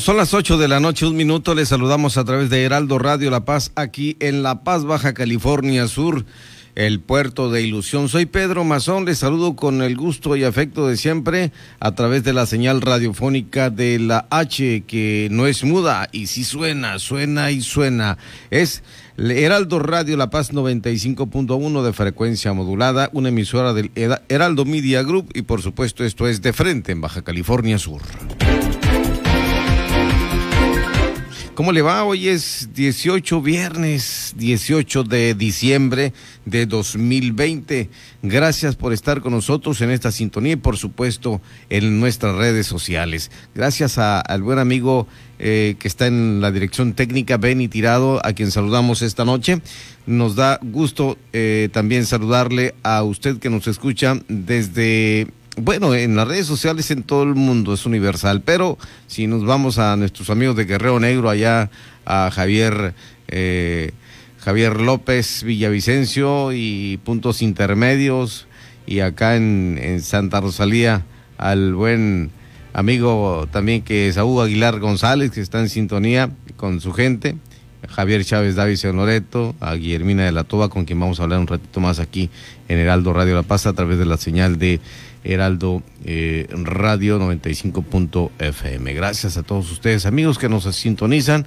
Son las 8 de la noche, un minuto. Les saludamos a través de Heraldo Radio La Paz, aquí en La Paz, Baja California Sur, el puerto de ilusión. Soy Pedro Mazón, les saludo con el gusto y afecto de siempre a través de la señal radiofónica de la H, que no es muda y sí suena, suena y suena. Es Heraldo Radio La Paz 95.1 de frecuencia modulada, una emisora del Heraldo Media Group y por supuesto esto es de frente en Baja California Sur. ¿Cómo le va? Hoy es 18 viernes, 18 de diciembre de 2020. Gracias por estar con nosotros en esta sintonía y por supuesto en nuestras redes sociales. Gracias al buen amigo eh, que está en la dirección técnica, Benny Tirado, a quien saludamos esta noche. Nos da gusto eh, también saludarle a usted que nos escucha desde bueno, en las redes sociales en todo el mundo es universal, pero si nos vamos a nuestros amigos de Guerrero Negro, allá a Javier, eh, Javier López Villavicencio y puntos intermedios, y acá en, Santa Rosalía al buen amigo también que es Saúl Aguilar González, que está en sintonía con su gente. Javier Chávez David Loreto, a Guillermina de la Toba, con quien vamos a hablar un ratito más aquí en Heraldo Radio La Paz a través de la señal de Heraldo eh, Radio 95.fm. Gracias a todos ustedes, amigos que nos sintonizan,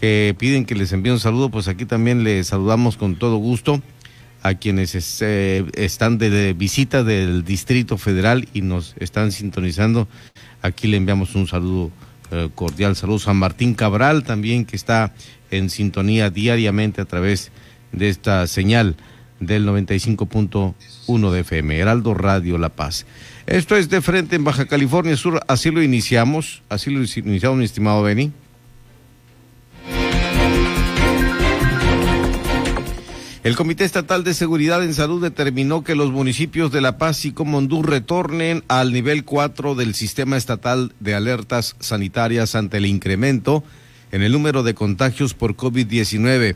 que piden que les envíe un saludo, pues aquí también les saludamos con todo gusto a quienes eh, están de, visita del Distrito Federal y nos están sintonizando. Aquí le enviamos un saludo eh, cordial, saludos a Martín Cabral también que está en sintonía diariamente a través de esta señal del 95.1 de FM, Heraldo Radio La Paz. Esto es de frente en Baja California Sur, así lo iniciamos, así lo iniciamos, mi estimado Beni. El Comité Estatal de Seguridad en Salud determinó que los municipios de La Paz y Comondú retornen al nivel 4 del sistema estatal de alertas sanitarias ante el incremento en el número de contagios por COVID-19.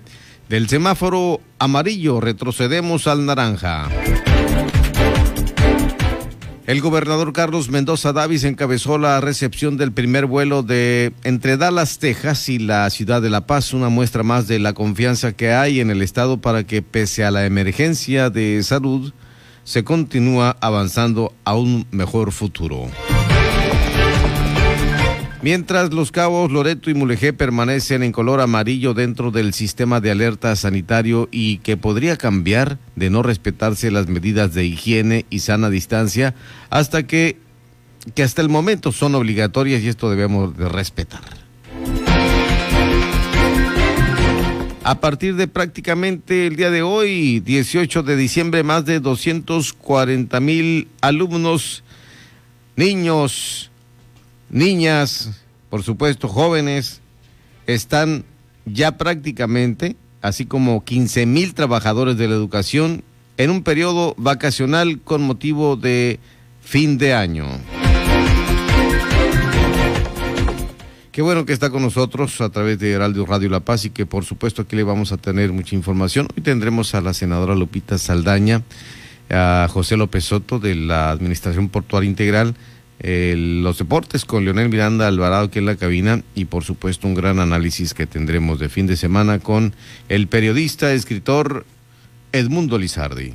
Del semáforo amarillo retrocedemos al naranja. El gobernador Carlos Mendoza Davis encabezó la recepción del primer vuelo de entre Dallas, Texas y la ciudad de La Paz, una muestra más de la confianza que hay en el Estado para que pese a la emergencia de salud, se continúa avanzando a un mejor futuro. Mientras los cabos Loreto y Mulegé permanecen en color amarillo dentro del sistema de alerta sanitario y que podría cambiar de no respetarse las medidas de higiene y sana distancia hasta que, que hasta el momento son obligatorias y esto debemos de respetar. A partir de prácticamente el día de hoy, 18 de diciembre, más de 240 mil alumnos, niños, niñas, por supuesto jóvenes, están ya prácticamente, así como 15 mil trabajadores de la educación, en un periodo vacacional con motivo de fin de año. Qué bueno que está con nosotros a través de Heraldo Radio La Paz y que por supuesto aquí le vamos a tener mucha información. Hoy tendremos a la senadora Lupita Saldaña, a José López Soto de la Administración Portuaria Integral, los deportes con Leonel Miranda Alvarado que en la cabina y por supuesto un gran análisis que tendremos de fin de semana con el periodista, escritor Edmundo Lizardi.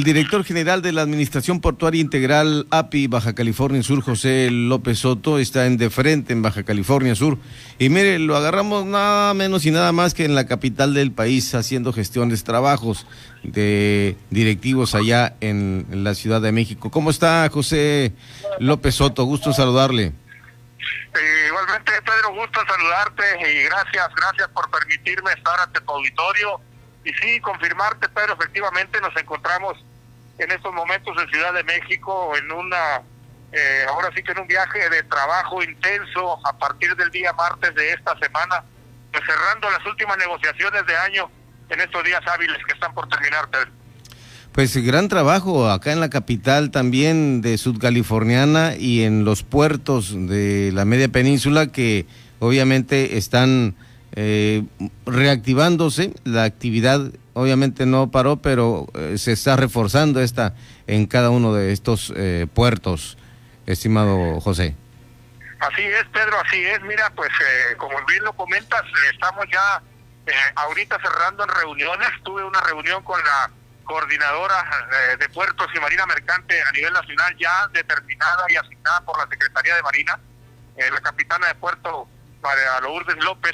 El director general de la Administración Portuaria Integral API Baja California Sur, José López Soto, está en de frente en Baja California Sur. Y mire, lo agarramos nada menos y nada más que en la capital del país haciendo gestiones, trabajos de directivos allá en, la Ciudad de México. ¿Cómo está José López Soto? Gusto saludarle. Eh, igualmente, Pedro, gusto saludarte y gracias, gracias por permitirme estar ante tu auditorio y sí, confirmarte, Pedro, efectivamente nos encontramos en estos momentos en Ciudad de México en una, eh, ahora sí que en un viaje de trabajo intenso a partir del día martes de esta semana, pues cerrando las últimas negociaciones de año en estos días hábiles que están por terminar. Pues gran trabajo acá en la capital también de Sudcaliforniana y en los puertos de la media península que obviamente están eh, reactivándose, la actividad obviamente no paró, pero eh, se está reforzando esta en cada uno de estos eh, puertos, estimado José. Así es, Pedro, así es. Mira, pues eh, como bien lo comentas, estamos ya ahorita cerrando en reuniones. Tuve una reunión con la coordinadora de puertos y marina mercante a nivel nacional ya determinada y asignada por la Secretaría de Marina, la capitana de puerto, María Lourdes López,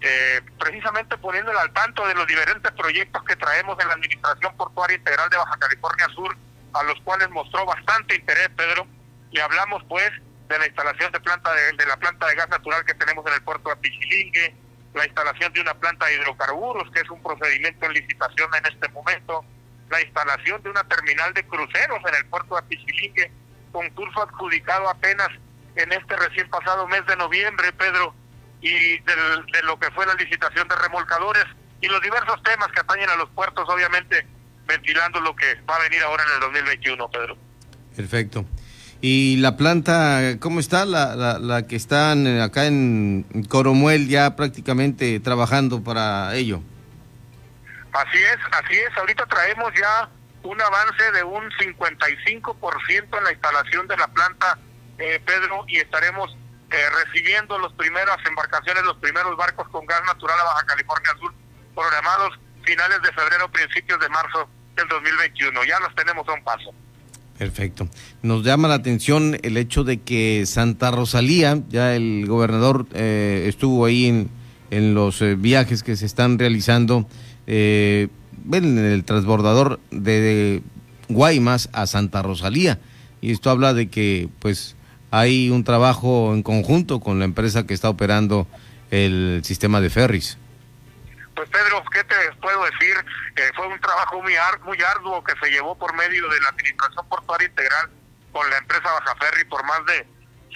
eh, precisamente poniéndole al tanto de los diferentes proyectos que traemos en la Administración Portuaria Integral de Baja California Sur, a los cuales mostró bastante interés, Pedro. Le hablamos, pues, de la instalación de planta de, la planta de gas natural que tenemos en el puerto de Pichilingue, la instalación de una planta de hidrocarburos, que es un procedimiento en licitación en este momento, la instalación de una terminal de cruceros en el puerto de Pichilingue, concurso adjudicado apenas en este recién pasado mes de noviembre, Pedro, y de lo que fue la licitación de remolcadores y los diversos temas que atañen a los puertos, obviamente ventilando lo que va a venir ahora en el 2021, Pedro. Perfecto. ¿Y la planta, cómo está? La, la, la que están acá en Coromuel ya prácticamente trabajando para ello. Así es, así es. Ahorita traemos ya un avance de un 55% en la instalación de la planta, eh, Pedro, y estaremos eh, recibiendo las primeras embarcaciones, los primeros barcos con gas natural a Baja California Sur, programados finales de febrero, principios de marzo del 2021. Ya los tenemos a un paso. Perfecto. Nos llama la atención el hecho de que Santa Rosalía, ya el gobernador eh, estuvo ahí en, en los eh, viajes que se están realizando en el transbordador de Guaymas a Santa Rosalía. Y esto habla de que, pues, hay un trabajo en conjunto con la empresa que está operando el sistema de ferries. Pues Pedro, ¿qué te puedo decir? Eh, fue un trabajo muy, muy arduo que se llevó por medio de la Administración Portuaria Integral con la empresa Baja Ferry por más de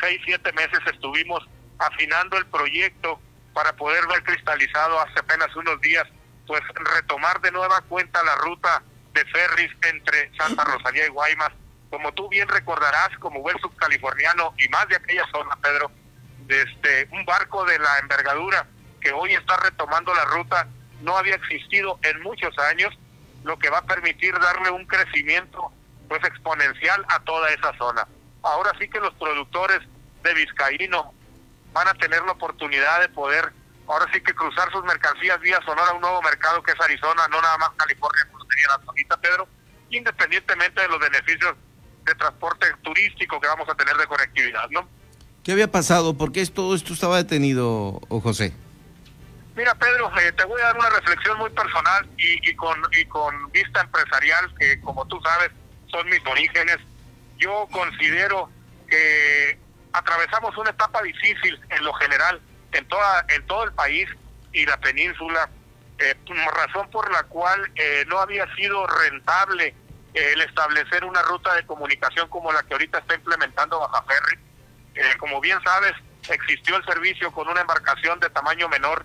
seis, siete meses estuvimos afinando el proyecto para poder ver cristalizado hace apenas unos días, pues retomar de nueva cuenta la ruta de ferries entre Santa Rosalía y Guaymas como tú bien recordarás, como buen subcaliforniano y más de aquella zona, Pedro, este, un barco de la envergadura que hoy está retomando la ruta no había existido en muchos años, lo que va a permitir darle un crecimiento pues exponencial a toda esa zona. Ahora sí que los productores de Vizcaíno van a tener la oportunidad de poder, ahora sí que cruzar sus mercancías vía Sonora a un nuevo mercado que es Arizona, no nada más California, como sería la zonita, Pedro, independientemente de los beneficios de transporte turístico que vamos a tener de conectividad, ¿no? ¿Qué había pasado? ¿Por qué todo esto estaba detenido, José? Mira, Pedro, eh, te voy a dar una reflexión muy personal y, con, y con vista empresarial, que como tú sabes, son mis orígenes. Yo considero que atravesamos una etapa difícil en lo general, en, toda, en todo el país y la península, eh, razón por la cual eh, no había sido rentable el establecer una ruta de comunicación como la que ahorita está implementando Baja Ferry. Eh, como bien sabes, existió el servicio con una embarcación de tamaño menor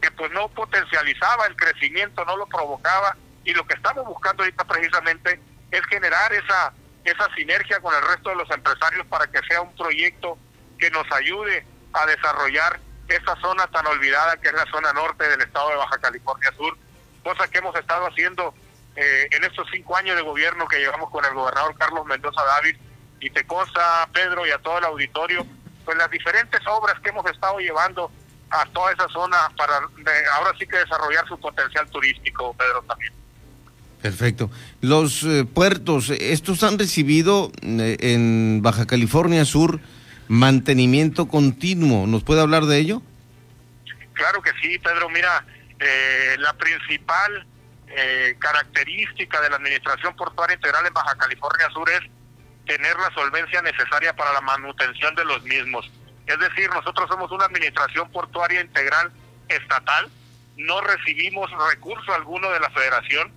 que pues no potencializaba el crecimiento, no lo provocaba y lo que estamos buscando ahorita precisamente es generar esa esa sinergia con el resto de los empresarios para que sea un proyecto que nos ayude a desarrollar esa zona tan olvidada que es la zona norte del estado de Baja California Sur, cosa que hemos estado haciendo eh, en estos cinco años de gobierno que llevamos con el gobernador Carlos Mendoza David y te consta Pedro y a todo el auditorio, pues las diferentes obras que hemos estado llevando a toda esa zona para ahora sí que desarrollar su potencial turístico, Pedro también. Perfecto. Los eh, puertos, estos han recibido eh, en Baja California Sur mantenimiento continuo. ¿Nos puede hablar de ello? Claro que sí, Pedro. Mira, eh, la principal característica de la Administración Portuaria Integral en Baja California Sur es tener la solvencia necesaria para la manutención de los mismos. Es decir, nosotros somos una Administración Portuaria Integral estatal, no recibimos recurso alguno de la Federación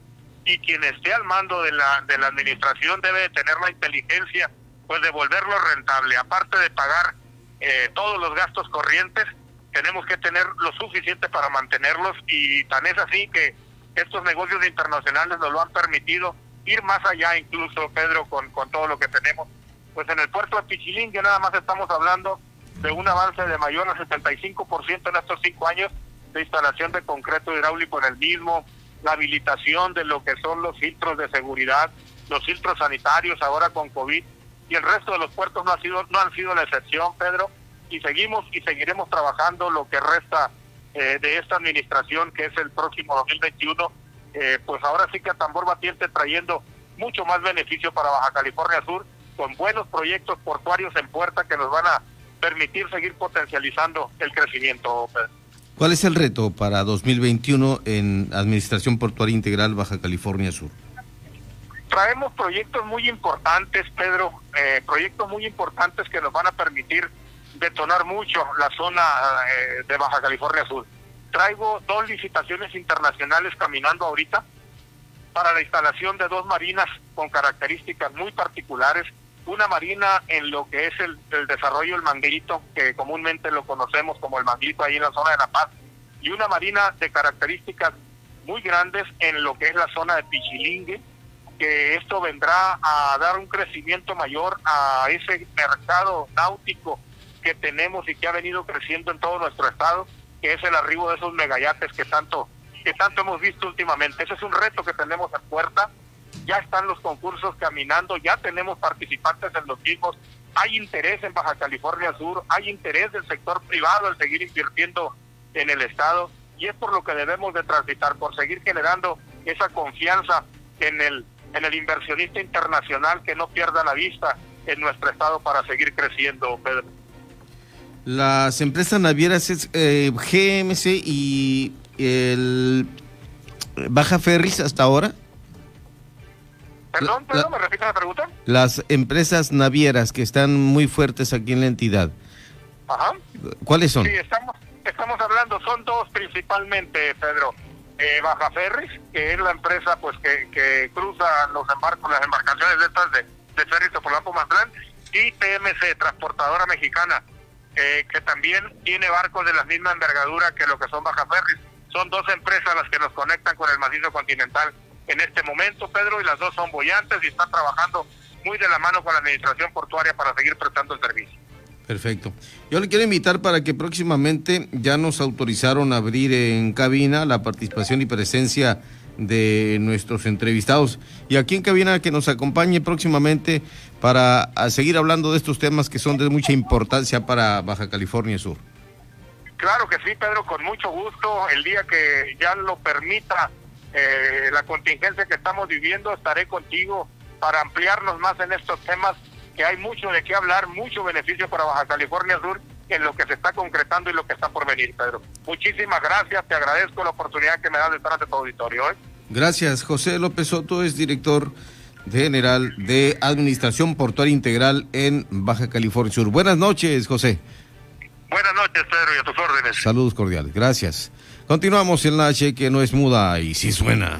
y quien esté al mando de la, de la administración debe de tener la inteligencia pues de volverlo rentable. Aparte de pagar eh, todos los gastos corrientes, tenemos que tener lo suficiente para mantenerlos y tan es así que estos negocios internacionales nos lo han permitido ir más allá incluso, Pedro, con, con todo lo que tenemos. Pues en el puerto de Pichilín, que nada más estamos hablando de un avance de mayor al 75% en estos cinco años de instalación de concreto hidráulico en el mismo, la habilitación de lo que son los filtros de seguridad, los filtros sanitarios ahora con COVID y el resto de los puertos no ha sido no han sido la excepción, Pedro, y seguimos y seguiremos trabajando lo que resta eh, de esta administración que es el próximo 2021, eh, pues ahora sí que a tambor batiente trayendo mucho más beneficio para Baja California Sur con buenos proyectos portuarios en puerta que nos van a permitir seguir potencializando el crecimiento. ¿Cuál es el reto para 2021 en Administración Portuaria Integral Baja California Sur? Traemos proyectos muy importantes, Pedro, eh, proyectos muy importantes que nos van a permitir detonar mucho la zona eh, de Baja California Sur. Traigo dos licitaciones internacionales caminando ahorita para la instalación de dos marinas con características muy particulares una marina en lo que es el, desarrollo del manguito, que comúnmente lo conocemos como el manguito ahí en la zona de La Paz, y una marina de características muy grandes en lo que es la zona de Pichilingue, que esto vendrá a dar un crecimiento mayor a ese mercado náutico que tenemos y que ha venido creciendo en todo nuestro estado, que es el arribo de esos megayates que tanto que tanto hemos visto últimamente. Ese es un reto que tenemos en puerta ya están los concursos caminando, ya tenemos participantes en los mismos, hay interés en Baja California Sur, hay interés del sector privado en seguir invirtiendo en el Estado y es por lo que debemos de transitar, por seguir generando esa confianza en el, en el inversionista internacional que no pierda la vista en nuestro Estado para seguir creciendo, Pedro. Las empresas navieras es eh, GMC y el Baja Ferris hasta ahora. Perdón, perdón, ¿me repite la pregunta? Las empresas navieras que están muy fuertes aquí en la entidad. Ajá. ¿Cuáles son? Sí, estamos, estamos hablando, son dos principalmente, Pedro. Eh, Baja Ferris, que es la empresa pues que, que cruza los embarcos, las embarcaciones de estas de, de Ferris Topolapo Mazatlán, y PMC, Transportadora Mexicana, eh, que también tiene barcos de la misma envergadura que lo que son Baja Ferris. Son dos empresas las que nos conectan con el macizo continental en este momento, Pedro, y las dos son bollantes y están trabajando muy de la mano con la administración portuaria para seguir prestando el servicio. Perfecto. Yo le quiero invitar para que próximamente ya nos autorizaron abrir en cabina la participación y presencia de nuestros entrevistados. Y aquí en cabina que nos acompañe próximamente para seguir hablando de estos temas que son de mucha importancia para Baja California Sur. Claro que sí, Pedro, con mucho gusto. El día que ya lo permita eh, la contingencia que estamos viviendo, estaré contigo para ampliarnos más en estos temas que hay mucho de qué hablar, mucho beneficio para Baja California Sur en lo que se está concretando y lo que está por venir, Pedro. Muchísimas gracias, te agradezco la oportunidad que me das de estar ante tu auditorio. ¿eh? Gracias, José López Soto es director general de Administración Portuaria Integral en Baja California Sur. Buenas noches, José. Buenas noches, Pedro, y a tus órdenes. Saludos cordiales, gracias. Continuamos en la H que no es muda y sí suena.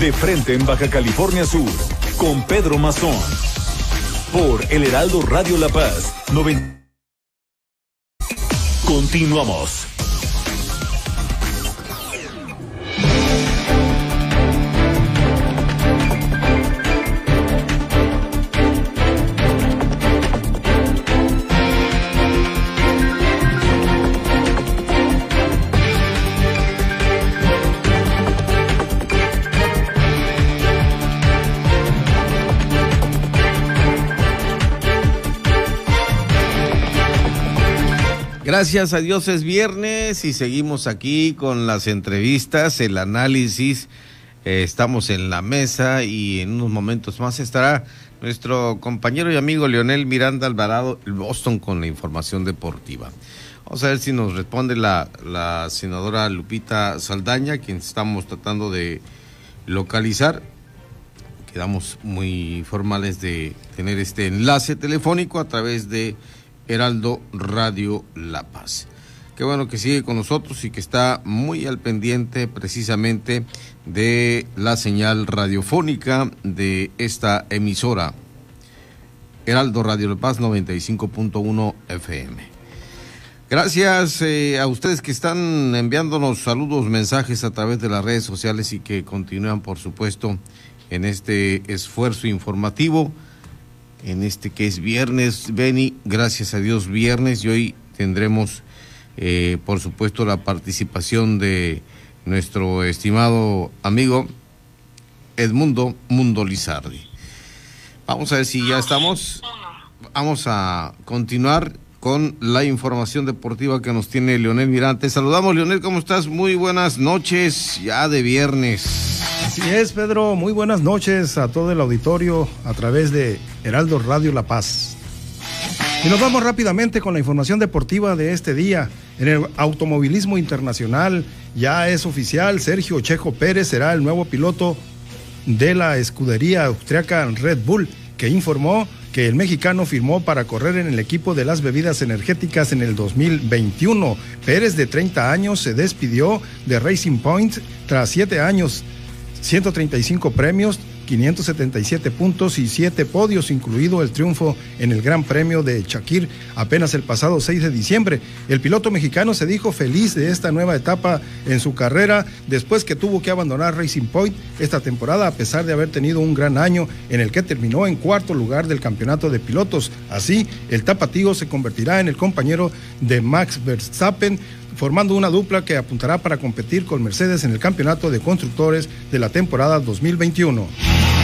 de frente en Baja California Sur, con Pedro Mazón. Por El Heraldo Radio La Paz, 90. Continuamos. Gracias a Dios es viernes y seguimos aquí con las entrevistas, el análisis. Eh, estamos en la mesa y en unos momentos más estará nuestro compañero y amigo Leonel Miranda Alvarado, el Boston, con la información deportiva. Vamos a ver si nos responde la, senadora Lupita Saldaña, quien estamos tratando de localizar. Quedamos muy formales de tener este enlace telefónico a través de Heraldo Radio La Paz. Qué bueno que sigue con nosotros y que está muy al pendiente precisamente de la señal radiofónica de esta emisora. Heraldo Radio La Paz 95.1 FM. Gracias eh, a ustedes que están enviándonos saludos, mensajes a través de las redes sociales y que continúan, por supuesto, en este esfuerzo informativo en este que es viernes, Beni, gracias a Dios viernes y hoy tendremos eh, por supuesto la participación de nuestro estimado amigo Edmundo Mundo Lizardi. Vamos a ver si ya estamos. Vamos a continuar con la información deportiva que nos tiene Leonel Mirante. Saludamos, Leonel, ¿cómo estás? Muy buenas noches, ya de viernes. Así es, Pedro. Muy buenas noches a todo el auditorio a través de Heraldo Radio La Paz. Y nos vamos rápidamente con la información deportiva de este día. En el automovilismo internacional ya es oficial, Sergio Chejo Pérez será el nuevo piloto de la escudería austriaca Red Bull, que informó que el mexicano firmó para correr en el equipo de las bebidas energéticas en el 2021. Pérez, de 30 años, se despidió de Racing Point tras siete años 135 premios, 577 puntos y 7 podios, incluido el triunfo en el Gran Premio de Shakir apenas el pasado 6 de diciembre. El piloto mexicano se dijo feliz de esta nueva etapa en su carrera después que tuvo que abandonar Racing Point esta temporada a pesar de haber tenido un gran año en el que terminó en cuarto lugar del campeonato de pilotos. Así, el tapatío se convertirá en el compañero de Max Verstappen formando una dupla que apuntará para competir con Mercedes en el campeonato de constructores de la temporada 2021.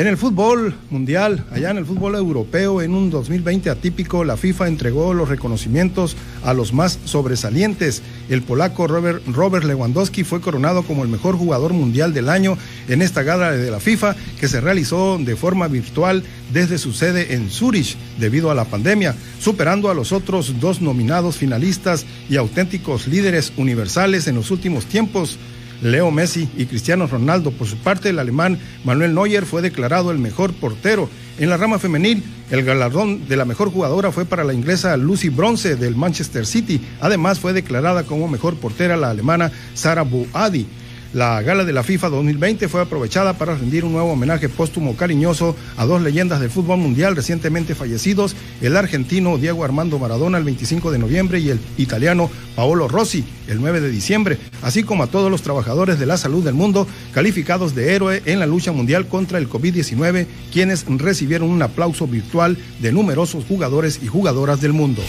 En el fútbol mundial, allá en el fútbol europeo, en un 2020 atípico, la FIFA entregó los reconocimientos a los más sobresalientes. El polaco Robert, Lewandowski fue coronado como el mejor jugador mundial del año en esta gala de la FIFA que se realizó de forma virtual desde su sede en Zurich debido a la pandemia, superando a los otros dos nominados finalistas y auténticos líderes universales en los últimos tiempos. Leo Messi y Cristiano Ronaldo. Por su parte, el alemán Manuel Neuer fue declarado el mejor portero. En la rama femenil, el galardón de la mejor jugadora fue para la inglesa Lucy Bronze del Manchester City. Además, fue declarada como mejor portera la alemana Sara Bouadi. La gala de la FIFA 2020 fue aprovechada para rendir un nuevo homenaje póstumo cariñoso a dos leyendas del fútbol mundial recientemente fallecidos, el argentino Diego Armando Maradona el 25 de noviembre y el italiano Paolo Rossi el 9 de diciembre, así como a todos los trabajadores de la salud del mundo calificados de héroe en la lucha mundial contra el COVID-19, quienes recibieron un aplauso virtual de numerosos jugadores y jugadoras del mundo.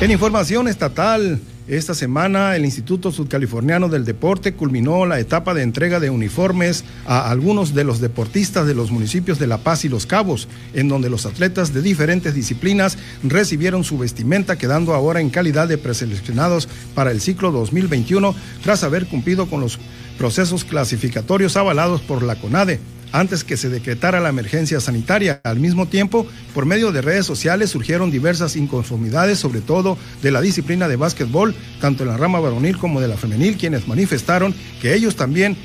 En información estatal, esta semana el Instituto Sudcaliforniano del Deporte culminó la etapa de entrega de uniformes a algunos de los deportistas de los municipios de La Paz y Los Cabos, en donde los atletas de diferentes disciplinas recibieron su vestimenta, quedando ahora en calidad de preseleccionados para el ciclo 2021 tras haber cumplido con los procesos clasificatorios avalados por la CONADE antes que se decretara la emergencia sanitaria. Al mismo tiempo, por medio de redes sociales surgieron diversas inconformidades, sobre todo de la disciplina de básquetbol, tanto en la rama varonil como de la femenil, quienes manifestaron que ellos también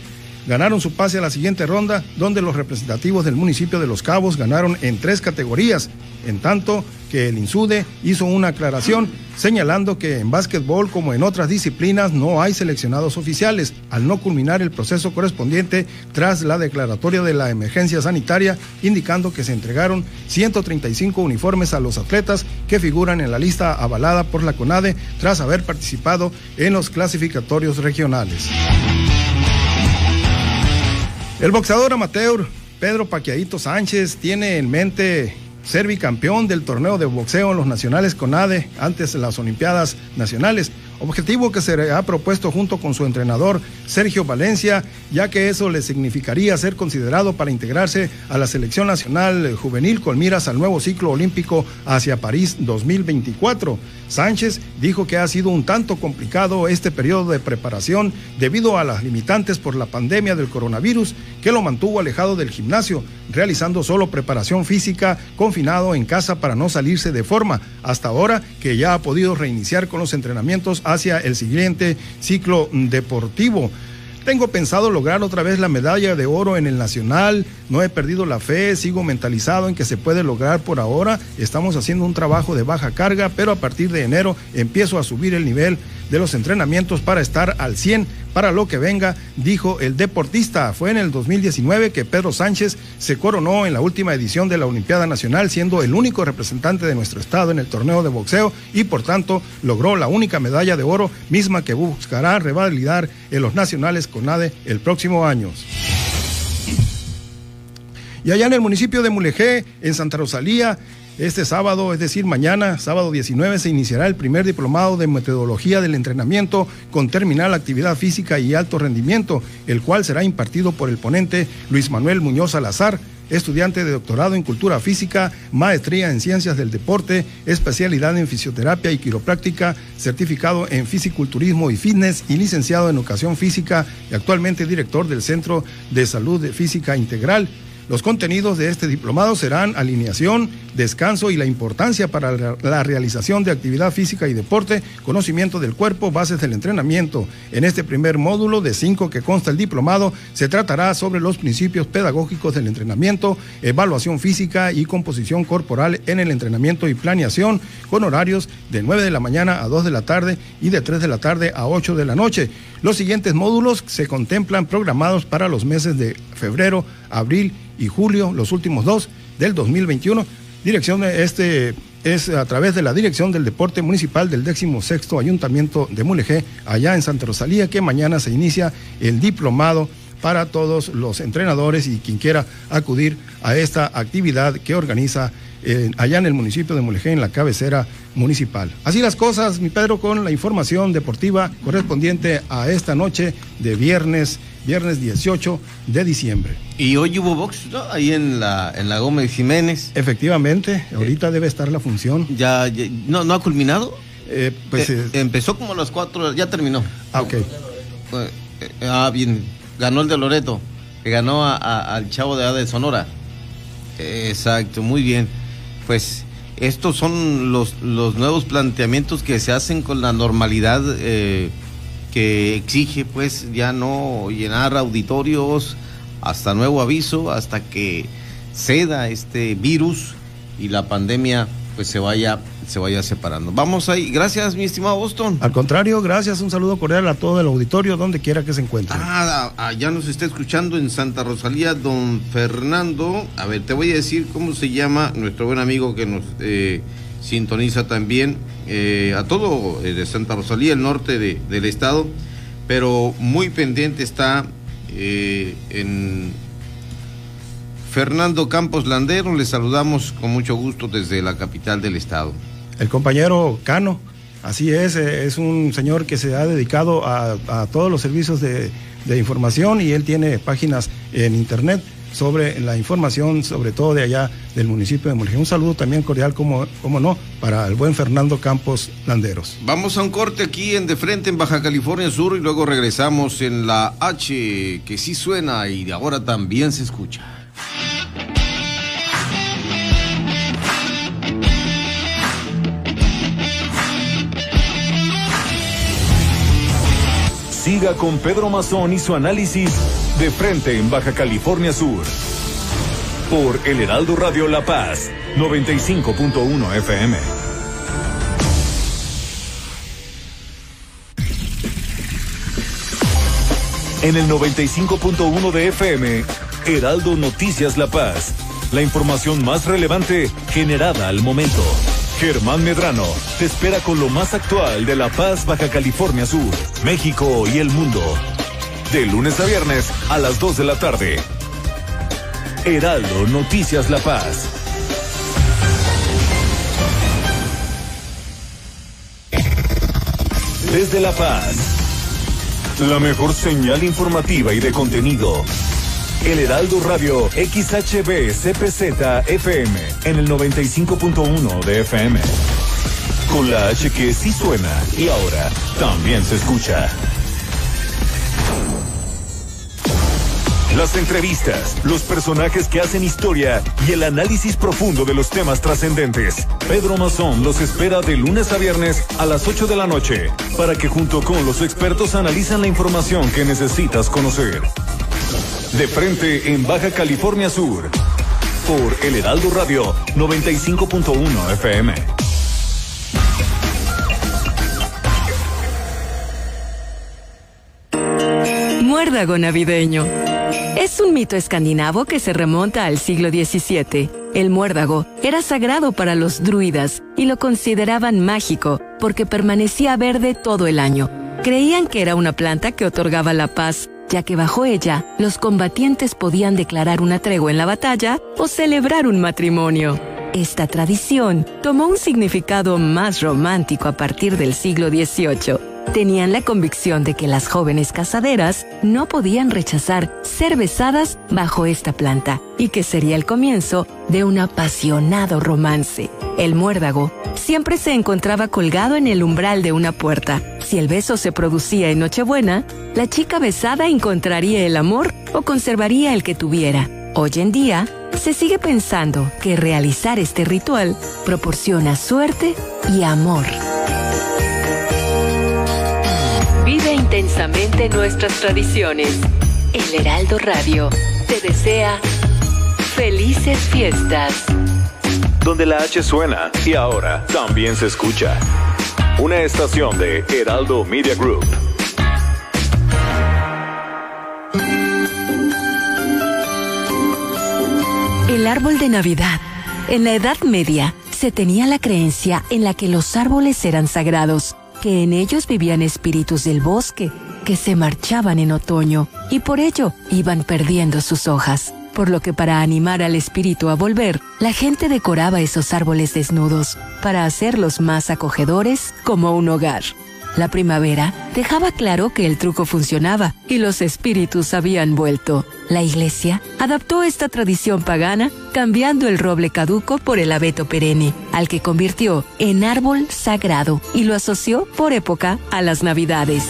ganaron su pase a la siguiente ronda, donde los representativos del municipio de Los Cabos ganaron en tres categorías, en tanto que el INSUDE hizo una aclaración señalando que en básquetbol como en otras disciplinas no hay seleccionados oficiales, al no culminar el proceso correspondiente tras la declaratoria de la emergencia sanitaria, indicando que se entregaron 135 uniformes a los atletas que figuran en la lista avalada por la CONADE tras haber participado en los clasificatorios regionales. El boxeador amateur Pedro Paquiadito Sánchez tiene en mente ser bicampeón del torneo de boxeo en los nacionales CONADE antes de las Olimpiadas Nacionales objetivo que se ha propuesto junto con su entrenador Sergio Valencia, ya que eso le significaría ser considerado para integrarse a la selección nacional juvenil con miras al nuevo ciclo olímpico hacia París 2024. Sánchez dijo que ha sido un tanto complicado este periodo de preparación debido a las limitantes por la pandemia del coronavirus que lo mantuvo alejado del gimnasio, realizando solo preparación física, confinado en casa para no salirse de forma, hasta ahora que ya ha podido reiniciar con los entrenamientos hacia el siguiente ciclo deportivo. Tengo pensado lograr otra vez la medalla de oro en el Nacional. No he perdido la fe, sigo mentalizado en que se puede lograr por ahora. Estamos haciendo un trabajo de baja carga, pero a partir de enero empiezo a subir el nivel de los entrenamientos para estar al 100 para lo que venga, dijo el deportista. Fue en el 2019 que Pedro Sánchez se coronó en la última edición de la Olimpiada Nacional, siendo el único representante de nuestro estado en el torneo de boxeo y por tanto logró la única medalla de oro, misma que buscará revalidar en los nacionales con ADE el próximo año. Y allá en el municipio de Mulegé, en Santa Rosalía, este sábado, es decir, mañana, sábado 19, se iniciará el primer diplomado de metodología del entrenamiento con terminal actividad física y alto rendimiento, el cual será impartido por el ponente Luis Manuel Muñoz Salazar, estudiante de doctorado en cultura física, maestría en ciencias del deporte, especialidad en fisioterapia y quiropráctica, certificado en fisiculturismo y fitness y licenciado en educación física y actualmente director del Centro de Salud Física Integral. Los contenidos de este diplomado serán alineación, descanso y la importancia para la realización de actividad física y deporte, conocimiento del cuerpo, bases del entrenamiento. En este primer módulo de cinco que consta el diplomado, se tratará sobre los principios pedagógicos del entrenamiento, evaluación física y composición corporal en el entrenamiento y planeación, con horarios de 9 de la mañana a 2 de la tarde y de 3 de la tarde a 8 de la noche. Los siguientes módulos se contemplan programados para los meses de febrero, abril y julio, los últimos dos del 2021. Dirección este es a través de la Dirección del Deporte Municipal del 16 Ayuntamiento de Mulegé, allá en Santa Rosalía, que mañana se inicia el diplomado para todos los entrenadores y quien quiera acudir a esta actividad que organiza eh, allá en el municipio de Mulegé, en la cabecera municipal. Así las cosas, mi Pedro, con la información deportiva correspondiente a esta noche de viernes viernes 18 de diciembre. Y hoy hubo box, ¿no? Ahí en la, en la Gómez Jiménez. Efectivamente, ahorita debe estar la función. ¿Ya, no, no ha culminado? Eh, pues, eh, eh, empezó como a las 4, ya terminó. Ah, ok. ah, bien, ganó el de Loreto, que ganó al chavo de A de Sonora. Exacto, muy bien. Pues estos son los, los nuevos planteamientos que se hacen con la normalidad que exige pues ya no llenar auditorios hasta nuevo aviso, hasta que ceda este virus y la pandemia pues se vaya se vaya separando. Vamos ahí. Gracias, mi estimado Boston. Al contrario, gracias. Un saludo cordial a todo el auditorio, donde quiera que se encuentre. Ah, ya nos está escuchando en Santa Rosalía, don Fernando. A ver, te voy a decir cómo se llama nuestro buen amigo que nos eh, sintoniza también eh, a todo eh, de Santa Rosalía, el norte del estado, pero muy pendiente está en Fernando Campos Landero. Le saludamos con mucho gusto desde la capital del estado el compañero Cano. Así es, eh, es un señor que se ha dedicado a, todos los servicios de, información y él tiene páginas en internet sobre la información, sobre todo de allá del municipio de Mulegé. Un saludo también cordial, como, como no, para el buen Fernando Campos Landeros. Vamos a un corte aquí en De Frente, en Baja California Sur, y luego regresamos en la H, que sí suena y de ahora también se escucha. Siga con Pedro Mazón y su análisis de frente en Baja California Sur. Por El Heraldo Radio La Paz, 95.1 FM. En el 95.1 de FM, Heraldo Noticias La Paz. La información más relevante generada al momento. Germán Medrano te espera con lo más actual de La Paz, Baja California Sur, México y el mundo. De lunes a viernes a las 2 de la tarde. Heraldo Noticias La Paz. Desde La Paz. La mejor señal informativa y de contenido. El Heraldo Radio XHB CPZ FM en el 95.1 de FM. Con la H que sí suena y ahora también se escucha. Las entrevistas, los personajes que hacen historia y el análisis profundo de los temas trascendentes. Pedro Mazón los espera de lunes a viernes a las 8 de la noche para que junto con los expertos analizan la información que necesitas conocer. De frente en Baja California Sur. Por El Heraldo Radio 95.1 FM. Muérdago navideño. Es un mito escandinavo que se remonta al siglo XVII. El muérdago era sagrado para los druidas y lo consideraban mágico porque permanecía verde todo el año. Creían que era una planta que otorgaba la paz ya que bajo ella los combatientes podían declarar una tregua en la batalla o celebrar un matrimonio. Esta tradición tomó un significado más romántico a partir del siglo XVIII tenían la convicción de que las jóvenes casaderas no podían rechazar ser besadas bajo esta planta y que sería el comienzo de un apasionado romance. El muérdago siempre se encontraba colgado en el umbral de una puerta. Si el beso se producía en Nochebuena, la chica besada encontraría el amor o conservaría el que tuviera. Hoy en día, se sigue pensando que realizar este ritual proporciona suerte y amor. Intensamente nuestras tradiciones. El Heraldo Radio te desea felices fiestas. Donde la H suena y ahora también se escucha. Una estación de Heraldo Media Group. El árbol de Navidad. En la Edad Media se tenía la creencia en la que los árboles eran sagrados que en ellos vivían espíritus del bosque, que se marchaban en otoño y por ello iban perdiendo sus hojas. Por lo que para animar al espíritu a volver, la gente decoraba esos árboles desnudos para hacerlos más acogedores como un hogar. La primavera dejaba claro que el truco funcionaba y los espíritus habían vuelto. La iglesia adaptó esta tradición pagana cambiando el roble caduco por el abeto perenne, al que convirtió en árbol sagrado y lo asoció por época a las navidades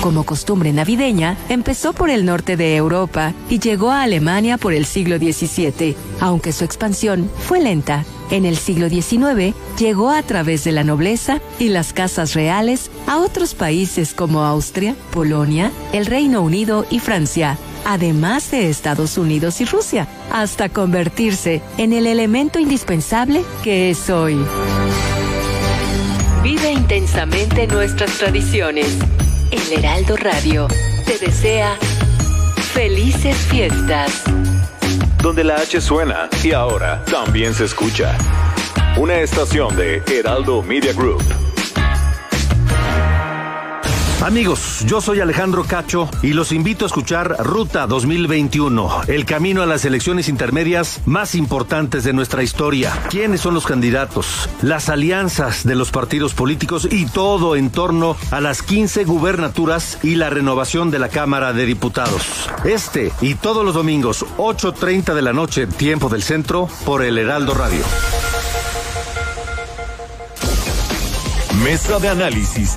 como costumbre navideña, empezó por el norte de Europa y llegó a Alemania por el siglo XVII, aunque su expansión fue lenta. En el siglo XIX llegó a través de la nobleza y las casas reales a otros países como Austria, Polonia, el Reino Unido y Francia. además de Estados Unidos y Rusia, hasta convertirse en el elemento indispensable que es hoy. Vive intensamente nuestras tradiciones. El Heraldo Radio te desea felices fiestas. Donde la H suena y ahora también se escucha. Una estación de Heraldo Media Group. Amigos, yo soy Alejandro Cacho y los invito a escuchar Ruta 2021, el camino a las elecciones intermedias más importantes de nuestra historia. ¿Quiénes son los candidatos? Las alianzas de los partidos políticos y todo en torno a las 15 gubernaturas y la renovación de la Cámara de Diputados. Este y todos los domingos, 8.30 de la noche, tiempo del centro, por el Heraldo Radio. Mesa de análisis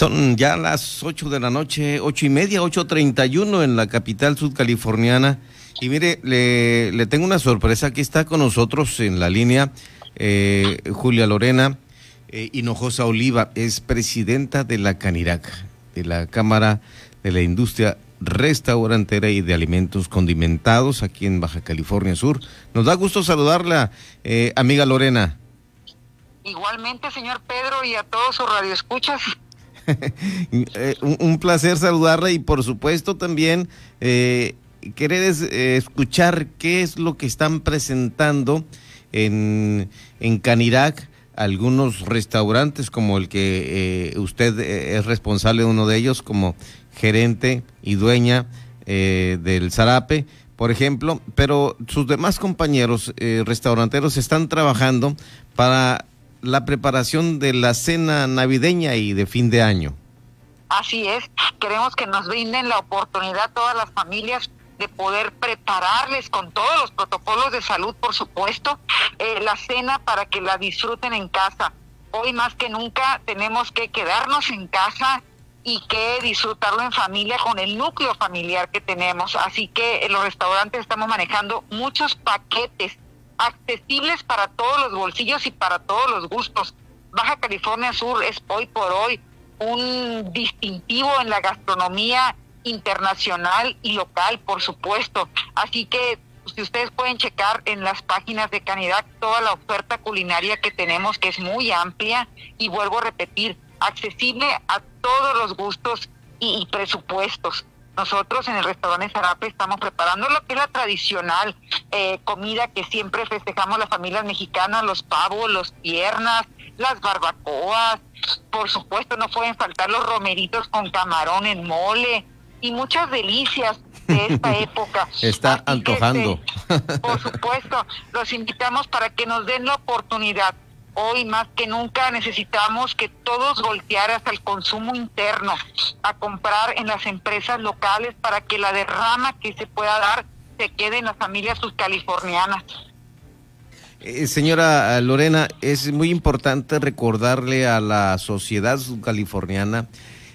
Son ya las 8 de la noche, ocho y media, 8.31 en la capital sudcaliforniana. Y mire, le, le, tengo una sorpresa. Aquí está con nosotros en la línea eh, Julia Lorena eh, Hinojosa Oliva. Es presidenta de la CANIRAC, de la Cámara de la Industria Restaurantera y de Alimentos Condimentados aquí en Baja California Sur. Nos da gusto saludarla, eh, amiga Lorena. Igualmente, señor Pedro, y a todos sus radioescuchas. Eh, un, placer saludarla y por supuesto también eh, querer eh, escuchar qué es lo que están presentando en, en Canirac algunos restaurantes como el que usted es responsable de uno de ellos como gerente y dueña del Zarape, por ejemplo, pero sus demás compañeros restauranteros están trabajando para la preparación de la cena navideña y de fin de año. Así es, queremos que nos brinden la oportunidad todas las familias de poder prepararles con todos los protocolos de salud, por supuesto, eh, la cena para que la disfruten en casa. Hoy más que nunca tenemos que quedarnos en casa y que disfrutarlo en familia con el núcleo familiar que tenemos. Así que en los restaurantes estamos manejando muchos paquetes accesibles para todos los bolsillos y para todos los gustos. Baja California Sur es hoy por hoy un distintivo en la gastronomía internacional y local, por supuesto. Así que si ustedes pueden checar en las páginas de Canidad toda la oferta culinaria que tenemos, que es muy amplia, y vuelvo a repetir, accesible a todos los gustos y, presupuestos. Nosotros en el restaurante Zarape estamos preparando lo que es la tradicional eh, comida que siempre festejamos las familias mexicanas, los pavos, los piernas, las barbacoas, por supuesto no pueden faltar los romeritos con camarón en mole, y muchas delicias de esta época. Está Así antojando. Que, por supuesto, los invitamos para que nos den la oportunidad. Hoy más que nunca necesitamos que todos voltear hasta el consumo interno, a comprar en las empresas locales para que la derrama que se pueda dar se quede en las familias subcalifornianas. Eh, señora Lorena, es muy importante recordarle a la sociedad subcaliforniana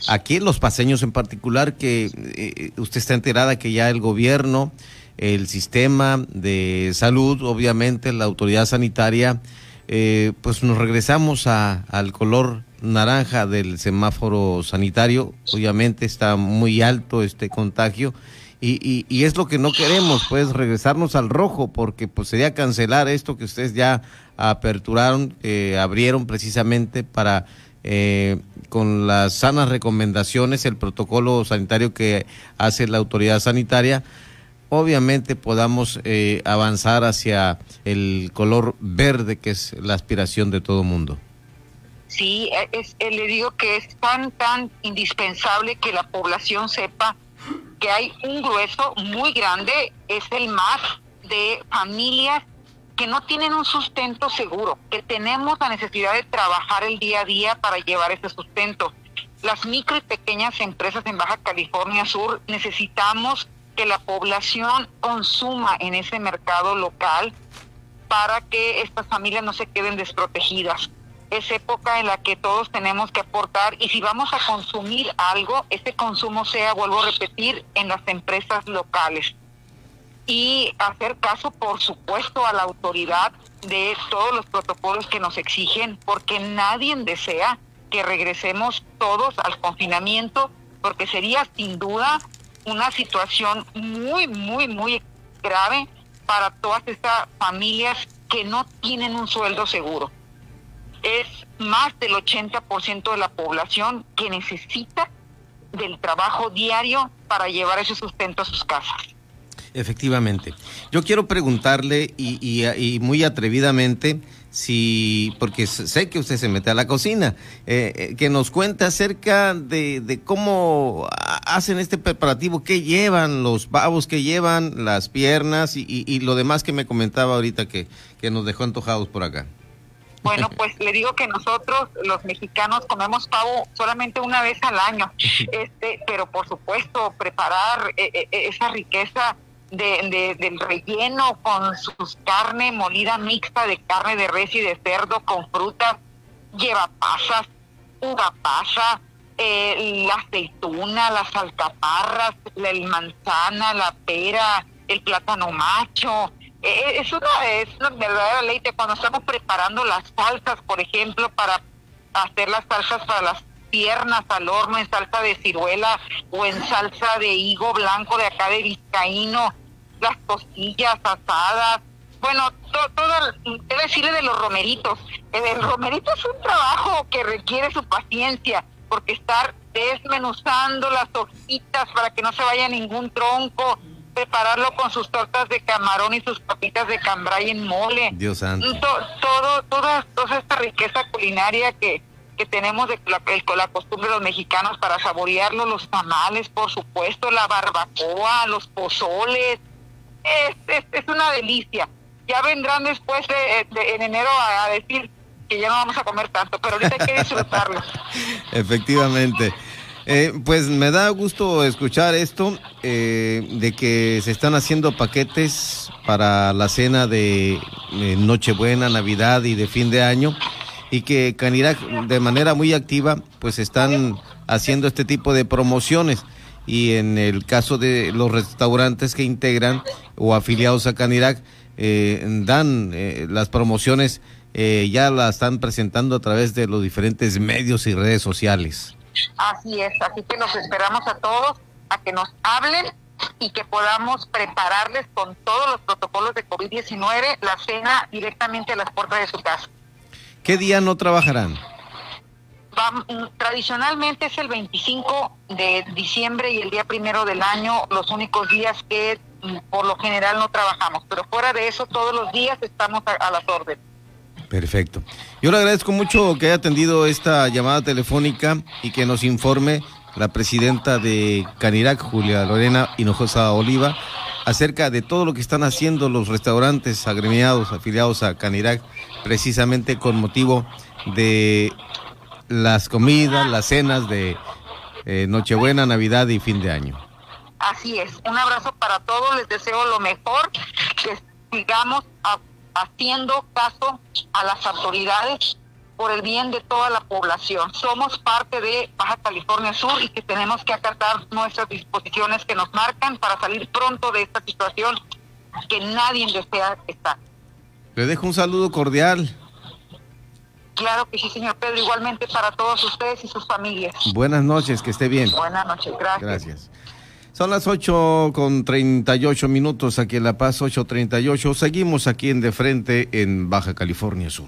aquí los paseños en particular, que eh, usted está enterada que ya el gobierno, el sistema de salud, obviamente la autoridad sanitaria, eh, pues nos regresamos a, al color naranja del semáforo sanitario. Obviamente está muy alto este contagio. Y, y, es lo que no queremos, pues regresarnos al rojo, porque pues sería cancelar esto que ustedes ya aperturaron, abrieron precisamente para eh, con las sanas recomendaciones, el protocolo sanitario que hace la autoridad sanitaria, obviamente podamos eh, avanzar hacia el color verde, que es la aspiración de todo mundo. Sí, es, es, le digo que es tan, tan indispensable que la población sepa que hay un grueso muy grande, es el más de familias que no tienen un sustento seguro, que tenemos la necesidad de trabajar el día a día para llevar ese sustento. Las micro y pequeñas empresas en Baja California Sur necesitamos que la población consuma en ese mercado local para que estas familias no se queden desprotegidas. es época en la que todos tenemos que aportar y si vamos a consumir algo, ese consumo sea, vuelvo a repetir, en las empresas locales. Y hacer caso, por supuesto, a la autoridad de todos los protocolos que nos exigen, porque nadie desea que regresemos todos al confinamiento, porque sería sin duda una situación muy, muy, muy grave para todas estas familias que no tienen un sueldo seguro. Es más del 80% de la población que necesita del trabajo diario para llevar ese sustento a sus casas. Efectivamente. Yo quiero preguntarle y, y, muy atrevidamente si, porque sé que usted se mete a la cocina, eh, eh, que nos cuente acerca de, cómo hacen este preparativo, qué llevan los pavos, qué llevan las piernas y, y, lo demás que me comentaba ahorita que, que nos dejó antojados por acá. Bueno, pues le digo que nosotros los mexicanos comemos pavo solamente una vez al año, este, pero por supuesto preparar eh, esa riqueza de, del relleno con sus carne molida mixta de carne de res y de cerdo con frutas, lleva pasas, uva pasa, eh, la aceituna, las alcaparras, la manzana, la pera, el plátano macho. Eh, eh, es una, es una verdadera leite cuando estamos preparando las salsas, por ejemplo, para hacer las salsas para las piernas al horno en salsa de ciruela o en salsa de higo blanco de acá de vizcaíno las costillas asadas, bueno, todo, debe decirle de los romeritos. El romerito es un trabajo que requiere su paciencia, porque estar desmenuzando las hojitas para que no se vaya ningún tronco, prepararlo con sus tortas de camarón y sus papitas de cambray en mole. Dios santo. todo, toda, toda esta riqueza culinaria que, que tenemos de la, la costumbre de los mexicanos para saborearlo, los tamales, por supuesto, la barbacoa, los pozoles, es, una delicia. Ya vendrán después de, en enero a, decir que ya no vamos a comer tanto, pero ahorita hay que disfrutarlo. Efectivamente. Eh, pues me da gusto escuchar esto, eh, de que se están haciendo paquetes para la cena de Nochebuena, Navidad y de fin de año, y que Canirac de manera muy activa pues están haciendo este tipo de promociones y en el caso de los restaurantes que integran o afiliados a Canirac, eh, dan eh, las promociones, eh, ya las están presentando a través de los diferentes medios y redes sociales. Así es, así que los esperamos a todos a que nos hablen y que podamos prepararles con todos los protocolos de COVID-19 la cena directamente a las puertas de su casa. ¿Qué día no trabajarán? Tradicionalmente es el 25 de diciembre y el día primero del año los únicos días que mm, por lo general no trabajamos, pero fuera de eso todos los días estamos a, las órdenes. Perfecto. Yo le agradezco mucho que haya atendido esta llamada telefónica y que nos informe la presidenta de Canirac, Julia Lorena Hinojosa Oliva, acerca de todo lo que están haciendo los restaurantes agremiados, afiliados a Canirac, precisamente con motivo de las comidas, las cenas de eh, Nochebuena, Navidad y fin de año. Así es, un abrazo para todos, les deseo lo mejor, que sigamos haciendo caso a las autoridades por el bien de toda la población. Somos parte de Baja California Sur y que tenemos que acatar nuestras disposiciones que nos marcan para salir pronto de esta situación que nadie desea estar. Le dejo un saludo cordial. Claro que sí, señor Pedro, igualmente para todos ustedes y sus familias. Buenas noches, que esté bien. Buenas noches, gracias. Gracias. Son las 8 con 38 minutos aquí en La Paz, 8.38. Seguimos aquí en De Frente en Baja California Sur.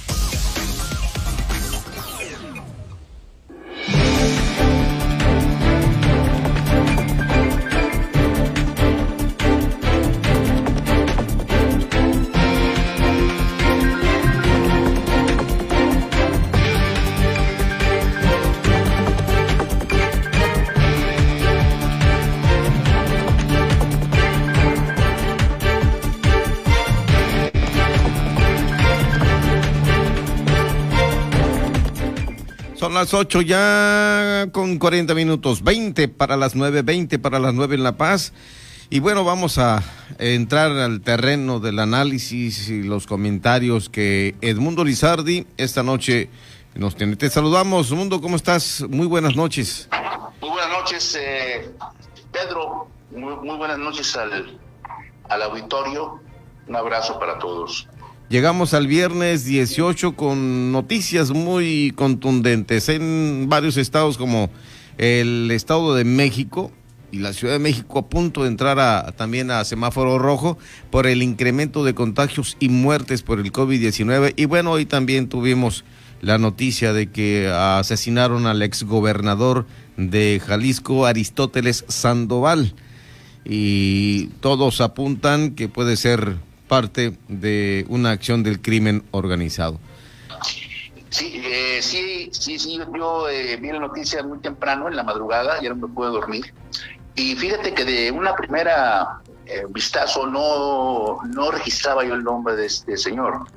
Son las 8 ya con 40 minutos, 20 para las 9, 20 para las 9 en La Paz. Y bueno, vamos a entrar al terreno del análisis y los comentarios que Edmundo Lizardi esta noche nos tiene. Te saludamos, Mundo, ¿cómo estás? Muy buenas noches. Muy buenas noches, eh, Pedro. Muy, muy, buenas noches al, al auditorio. Un abrazo para todos. Llegamos al viernes 18 con noticias muy contundentes en varios estados como el estado de México y la Ciudad de México a punto de entrar a, también a semáforo rojo por el incremento de contagios y muertes por el COVID-19. Y bueno, hoy también tuvimos la noticia de que asesinaron al exgobernador de Jalisco, Aristóteles Sandoval. Y todos apuntan que puede ser parte de una acción del crimen organizado. Sí, eh, sí, sí, sí, yo eh, vi la noticia muy temprano, en la madrugada, ya no me pude dormir. Y fíjate que de una primera eh, vistazo no, no registraba yo el nombre de este señor.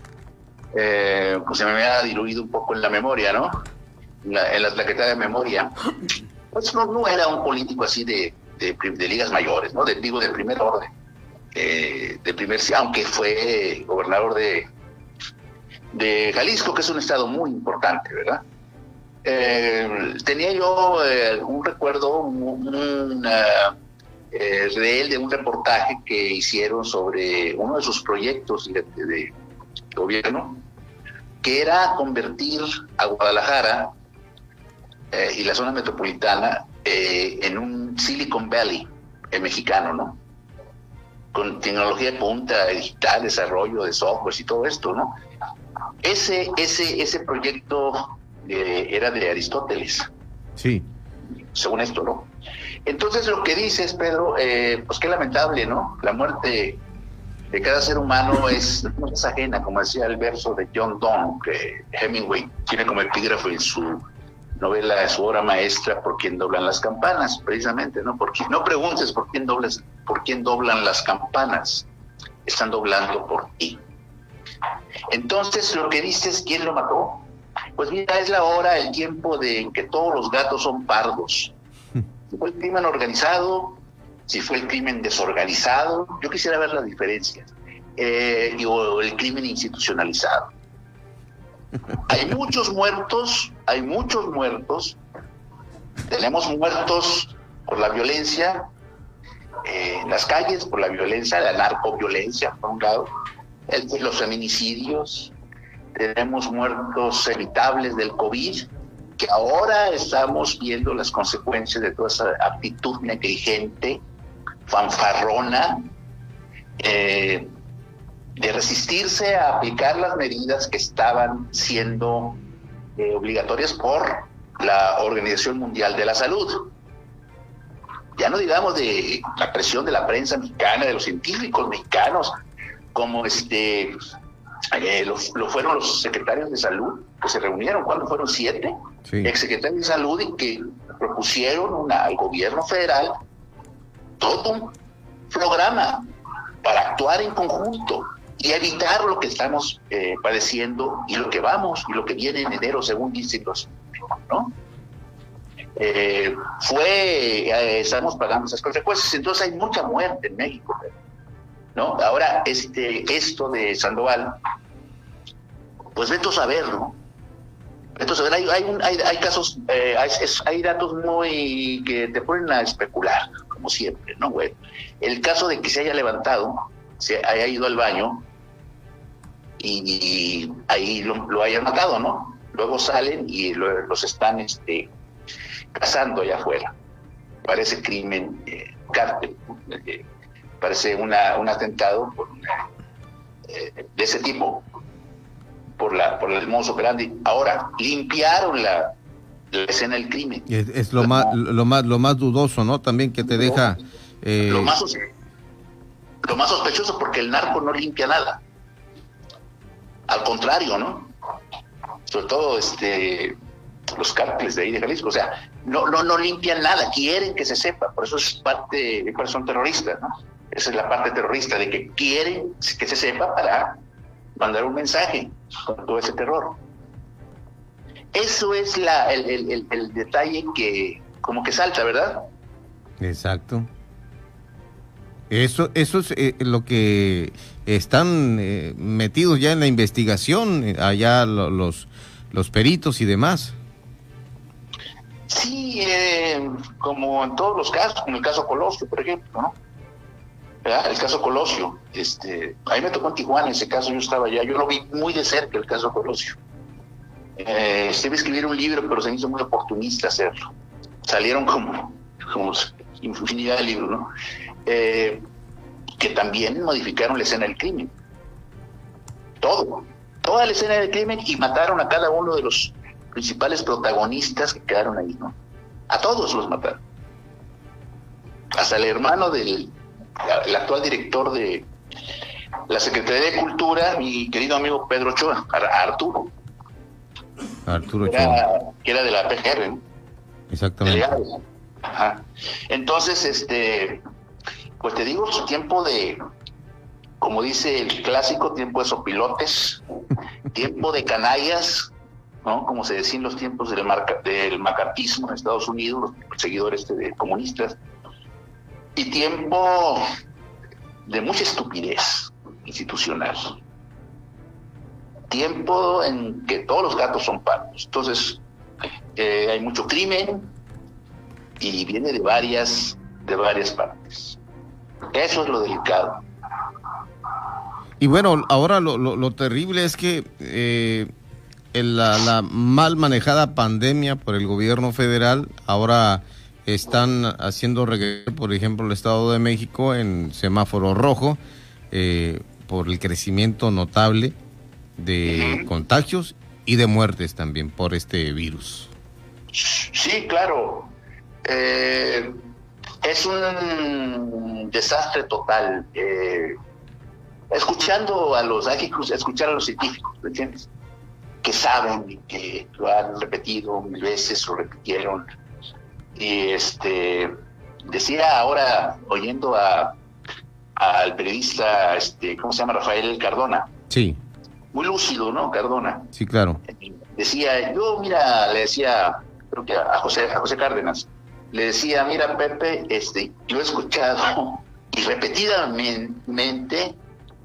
Eh, pues se me había diluido un poco en la memoria, ¿no? La, en la plaqueta de memoria. Pues no, era un político así de, de, de ligas mayores, ¿no? De, digo, de primer orden eh, de primer, aunque fue gobernador de, de Jalisco, que es un estado muy importante, ¿verdad? Eh, tenía yo eh, un recuerdo un, eh, de él, de un reportaje que hicieron sobre uno de sus proyectos de, de gobierno, que era convertir a Guadalajara y la zona metropolitana en un Silicon Valley mexicano, ¿no? Con tecnología de punta, digital, desarrollo de software y todo esto, ¿no? Ese, ese, ese proyecto eh, era de Aristóteles. Sí. Según esto, ¿no? Entonces lo que dices, Pedro, eh, pues qué lamentable, ¿no? La muerte de cada ser humano es, no es ajena, como decía el verso de John Donne, que Hemingway tiene como epígrafo en su novela, su obra maestra, por quién doblan las campanas, precisamente, ¿no? Porque no preguntes por quién doblas, por quién doblan las campanas, están doblando por ti. Entonces, lo que dices, ¿quién lo mató? Pues mira, es la hora, el tiempo de en que todos los gatos son pardos. Si fue el crimen organizado, si fue el crimen desorganizado, yo quisiera ver la diferencia. Eh, o el crimen institucionalizado. Hay muchos muertos, hay muchos muertos. Tenemos muertos por la violencia eh, en las calles, por la violencia, la narcoviolencia, por un lado, el, los feminicidios. Tenemos muertos evitables del COVID, que ahora estamos viendo las consecuencias de toda esa actitud negligente, fanfarrona, eh, de resistirse a aplicar las medidas que estaban siendo eh, obligatorias por la Organización Mundial de la Salud. Ya no digamos de la presión de la prensa mexicana, de los científicos mexicanos, como este eh, lo, lo, fueron los secretarios de salud que se reunieron, cuando fueron siete Sí. exsecretarios de salud y que propusieron una, al gobierno federal todo un programa para actuar en conjunto y evitar lo que estamos eh, padeciendo y lo que vamos y lo que viene en enero, según dicen los ¿no? Eh, fue, eh, estamos pagando esas consecuencias, entonces hay mucha muerte en México, ¿no? Ahora, este, esto de Sandoval, pues vete a saber, ¿no? Entonces, hay, hay, un, hay, hay casos, eh, hay, hay, datos muy que te ponen a especular, como siempre, ¿no, güey? El caso de que se haya levantado, se haya ido al baño y, ahí lo, lo, hayan matado, ¿no? Luego salen y lo, los están este, cazando allá afuera. Parece crimen, eh, cártel, eh, parece una, un atentado por una, eh, de ese tipo por la por el mozo grande. Ahora limpiaron la, la escena del crimen. Es, es lo más lo más lo más dudoso, ¿no? También que te deja eh... lo más lo más sospechoso porque el narco no limpia nada. Al contrario, ¿no? Sobre todo este los cárteles de ahí de Jalisco, o sea, no, no, no limpian nada, quieren que se sepa, por eso es parte, por eso son terroristas, ¿no? Esa es la parte terrorista, de que quieren que se sepa para mandar un mensaje con todo ese terror. Eso es la, el, el, detalle que como que salta, ¿verdad? Exacto. Eso, eso es eh, lo que están eh, metidos ya en la investigación, eh, allá los, los peritos y demás. Sí, eh, como en todos los casos, como el caso Colosio, por ejemplo, ¿no? El caso Colosio, este, a mí me tocó en Tijuana ese caso, yo estaba allá, yo lo vi muy de cerca el caso Colosio. Eh, se iba a un libro, pero se me hizo muy oportunista hacerlo. Salieron como, como infinidad de libros, ¿no? Eh, que también modificaron la escena del crimen. Todo, toda la escena del crimen y mataron a cada uno de los principales protagonistas que quedaron ahí, ¿no? A todos los mataron. Hasta el hermano del el actual director de la Secretaría de Cultura, mi querido amigo Pedro Ochoa, Arturo. Arturo Ochoa. que era de la PGR, ¿no? Exactamente. Ajá. Entonces, este, pues te digo, su tiempo de, como dice el clásico, tiempo de sopilotes, tiempo de canallas, ¿no? Como se decía en los tiempos del, macartismo en Estados Unidos, los seguidores de comunistas, y tiempo de mucha estupidez institucional. Tiempo en que todos los gatos son patos. Entonces, eh, hay mucho crimen y viene de varias, de varias partes. Eso es lo delicado. Y bueno, ahora lo, lo, terrible es que eh, la, la, mal manejada pandemia por el gobierno federal ahora están haciendo regreso, por ejemplo, el Estado de México en semáforo rojo eh, por el crecimiento notable de contagios y de muertes también por este virus. Sí, claro. Eh, es un desastre total. Eh, escuchando a los, que escuchar a los científicos, ¿me entiendes? Que saben y que lo han repetido mil veces, lo repitieron. Y este decía ahora, oyendo a al periodista, este, ¿cómo se llama? Rafael Cardona. Sí. Muy lúcido, ¿no? Cardona. Sí, claro. Decía, yo, mira, le decía, creo que a José, a José Cárdenas, le decía, mira, Pepe, este, yo he escuchado y repetidamente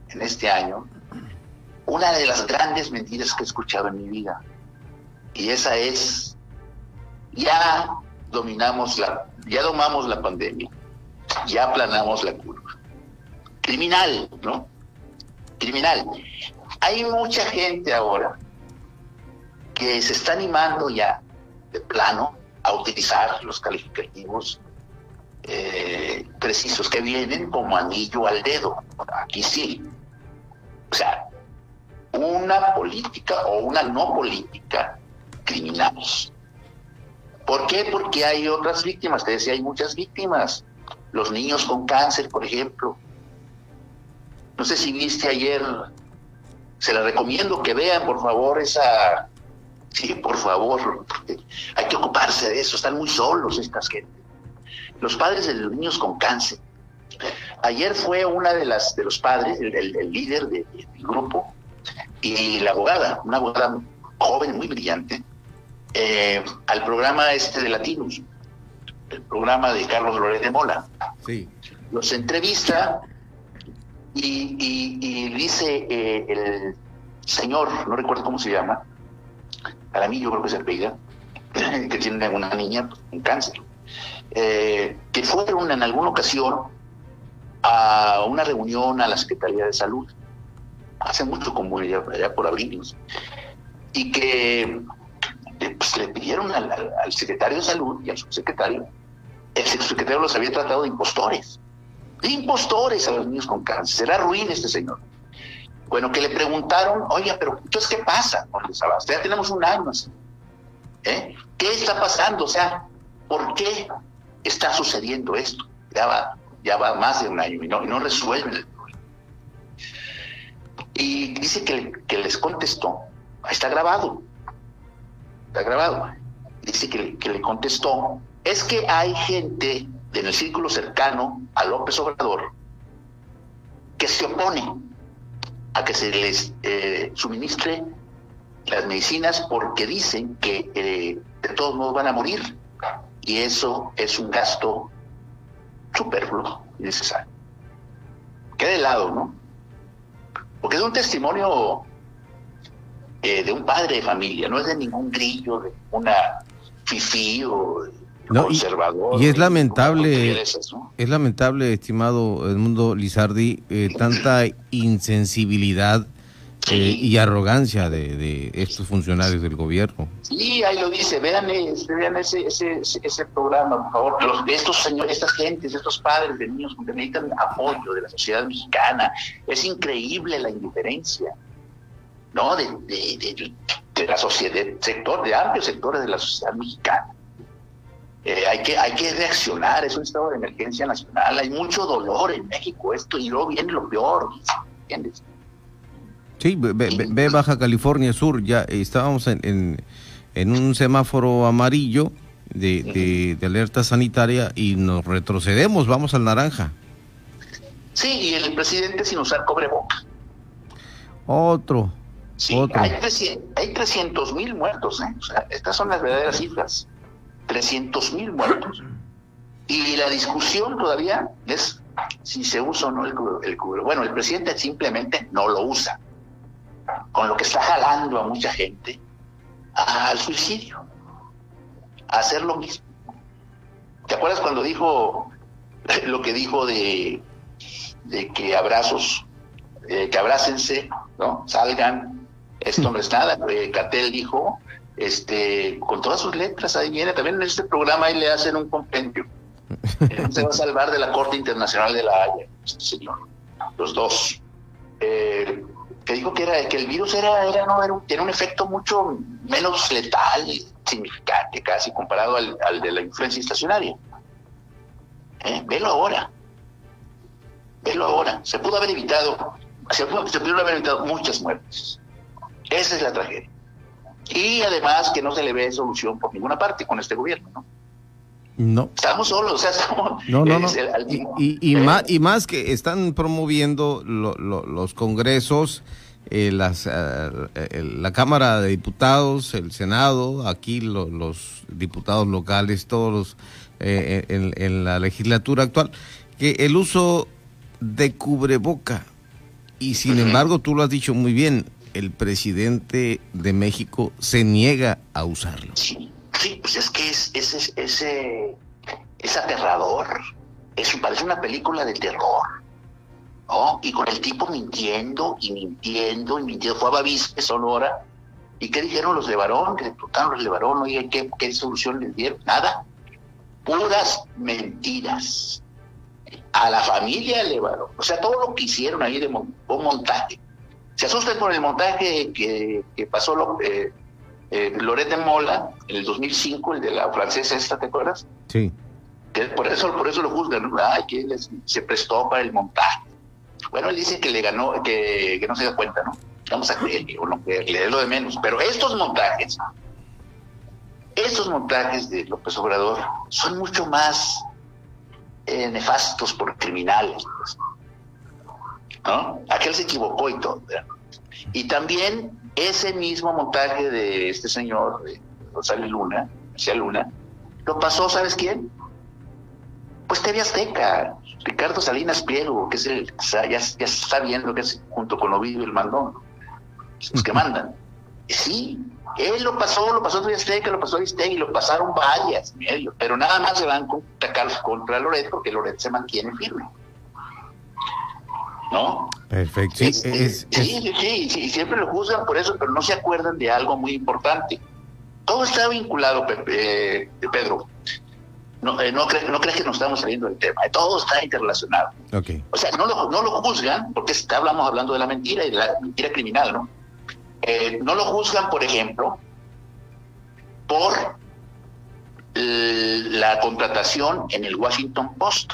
en este año una de las grandes mentiras que he escuchado en mi vida. Y esa es, ya dominamos la, ya domamos la pandemia, ya aplanamos la curva. Criminal, ¿no? Criminal. Hay mucha gente ahora que se está animando ya de plano a utilizar los calificativos eh, precisos que vienen como anillo al dedo. Aquí sí. O sea, una política o una no política criminales. ¿Por qué? Porque hay otras víctimas, te decía, hay muchas víctimas. Los niños con cáncer, por ejemplo. No sé si viste ayer, se la recomiendo que vean, por favor, esa... Sí, por favor, hay que ocuparse de eso, están muy solos estas gente. Los padres de los niños con cáncer. Ayer fue una de las de los padres, el, líder del grupo, y la abogada, una abogada joven, muy brillante, eh, al programa este de Latinos, el programa de Carlos Lórez de Mola. Sí. Los entrevista y, dice eh, el señor, no recuerdo cómo se llama, Aramillo creo que se apellida, que tiene una niña con cáncer, eh, que fueron en alguna ocasión a una reunión a la Secretaría de Salud, hace mucho como allá, allá por abril, y que pues, le pidieron al, secretario de salud y al subsecretario, el subsecretario los había tratado de impostores, de impostores a los niños con cáncer, será ruin este señor. Bueno, que le preguntaron, oye, pero entonces, ¿qué pasa con Ya tenemos un año así. ¿Eh? ¿Qué está pasando? O sea, ¿por qué está sucediendo esto? Ya va, ya va más de un año y no, y no resuelven el problema. Y dice que, que les contestó, está grabado, está grabado, dice que, le contestó, es que hay gente en el círculo cercano a López Obrador que se opone a que se les eh, suministre las medicinas porque dicen que eh, de todos modos van a morir y eso es un gasto superfluo y necesario. Queda de lado, ¿no? Porque es un testimonio eh, de un padre de familia, no es de ningún grillo, de una fifí o conservador. Y, es lamentable, es lamentable, estimado Edmundo Lizardi, eh, tanta insensibilidad eh, y arrogancia de, estos funcionarios del gobierno. Sí, ahí lo dice, vean, ese, vean ese, ese, ese, programa, por favor. Los, estos señores, estas gentes, estos padres de niños que necesitan apoyo de la sociedad mexicana. Es increíble la indiferencia, ¿no? De, de, de, la sociedad, de sector, de amplios sectores de la sociedad mexicana. Eh, hay, que, hay que reaccionar, es un estado de emergencia nacional, hay mucho dolor en México, esto, y luego viene lo peor, ¿entiendes? Sí, ve, Baja California Sur, ya estábamos en, en, un semáforo amarillo de, de, alerta sanitaria y nos retrocedemos, vamos al naranja. Sí, y el presidente sin usar cobreboca. Otro. Sí, hay 300 mil muertos, ¿eh? O sea, estas son las verdaderas cifras. 300 mil muertos. Y la discusión todavía es si se usa o no el, el Bueno, el presidente simplemente no lo usa con lo que está jalando a mucha gente al suicidio, a hacer lo mismo. ¿Te acuerdas cuando dijo lo que dijo de, de que abrazos, eh, que abrácense, ¿no? Salgan, esto no es nada. Eh, Catel dijo, este, con todas sus letras, ahí viene, también en este programa ahí le hacen un compendio. se va a salvar de la Corte Internacional de la Haya, este señor. Los dos. Eh, que dijo que era que el virus era, era no era un, tiene un efecto mucho menos letal, significante casi comparado al, de la influencia estacionaria. ¿Eh? Velo ahora, velo ahora. Se pudo haber evitado, se, se pudieron haber evitado muchas muertes. Esa es la tragedia. Y además que no se le ve solución por ninguna parte con este gobierno, ¿no? No. Estamos solos, o sea, estamos... No, no, no. y, ¿Eh? más, y más que están promoviendo los congresos, eh, las, eh, la Cámara de Diputados, el Senado, aquí los diputados locales, todos en, en, la legislatura actual, que el uso de cubreboca, y sin embargo tú lo has dicho muy bien, el presidente de México se niega a usarlo. Sí, pues es que es, es, es, es, aterrador. Es, parece una película de terror. ¿no? Y con el tipo mintiendo y mintiendo y mintiendo. Fue a Bavispe, Sonora. ¿Y qué dijeron los de Varón? Que diputaron los de oye, ¿qué, ¿qué solución les dieron? Nada. Puras mentiras. A la familia de Varón. O sea, todo lo que hicieron ahí de un montaje. Se asustan por el montaje que, que pasó eh, eh, Loret de Mola, en el 2005, el de la francesa esta, ¿te acuerdas? Sí. Que por eso, por eso lo juzgan, ay, que se prestó para el montaje. Bueno, él dice que le ganó, que, no se da cuenta, ¿no? Vamos a creerle o no creerle, es lo de menos. Pero estos montajes, estos montajes de López Obrador son mucho más eh, nefastos por criminales. Pues. ¿No? Aquel se equivocó y todo. Y también ese mismo montaje de este señor, de Rosario Luna, García Luna, lo pasó, ¿sabes quién? Pues TV Azteca, Ricardo Salinas Pliego, que es el, ya, ya está viendo que es junto con Ovidio el Mandón, los que mandan. Sí, él lo pasó, lo pasó TV Azteca, lo pasó a y lo pasaron varias medio, pero nada más se van a atacar contra Loret porque Loret se mantiene firme. ¿No? Perfecto. Sí, sí, sí, siempre lo juzgan por eso, pero no se acuerdan de algo muy importante. Todo está vinculado, eh, Pedro. No, eh, no, no crees que nos estamos saliendo del tema, todo está interrelacionado. Okay. O sea, no lo, no lo juzgan, porque hablamos hablando de la mentira y de la mentira criminal, ¿no? Eh, no lo juzgan, por ejemplo, por la contratación en el Washington Post.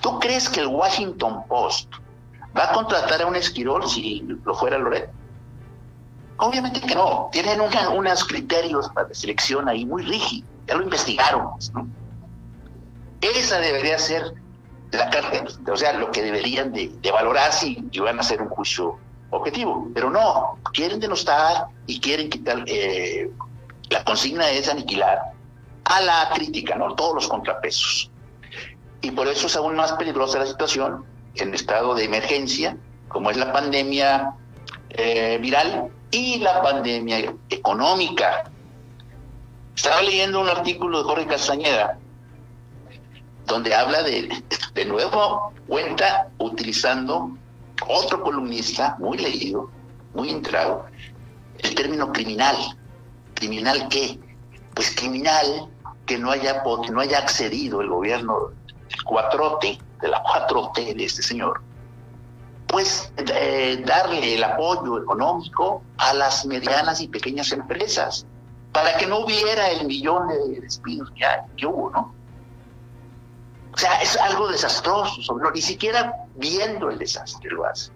¿Tú crees que el Washington Post va a contratar a un esquirol si lo fuera Loret? Obviamente que no. Tienen unos criterios para selección ahí muy rígidos. Ya lo investigaron. ¿no? Esa debería ser la carta, o sea, lo que deberían de, valorar si van a hacer un juicio objetivo, pero no, quieren denostar y quieren quitar, eh, la consigna es aniquilar a la crítica, ¿no? Todos los contrapesos. Y por eso es aún más peligrosa la situación en estado de emergencia, como es la pandemia eh, viral y la pandemia económica. Estaba leyendo un artículo de Jorge Castañeda donde habla de, de nuevo, cuenta utilizando otro columnista muy leído, muy entrado, el término criminal. ¿Criminal qué? Pues criminal que no haya, que no haya accedido el gobierno del 4T, de la 4T de este señor, pues eh, darle el apoyo económico a las medianas y pequeñas empresas para que no hubiera el millón de despidos que, que hubo, ¿no? O sea, es algo desastroso, ni siquiera viendo el desastre lo hace.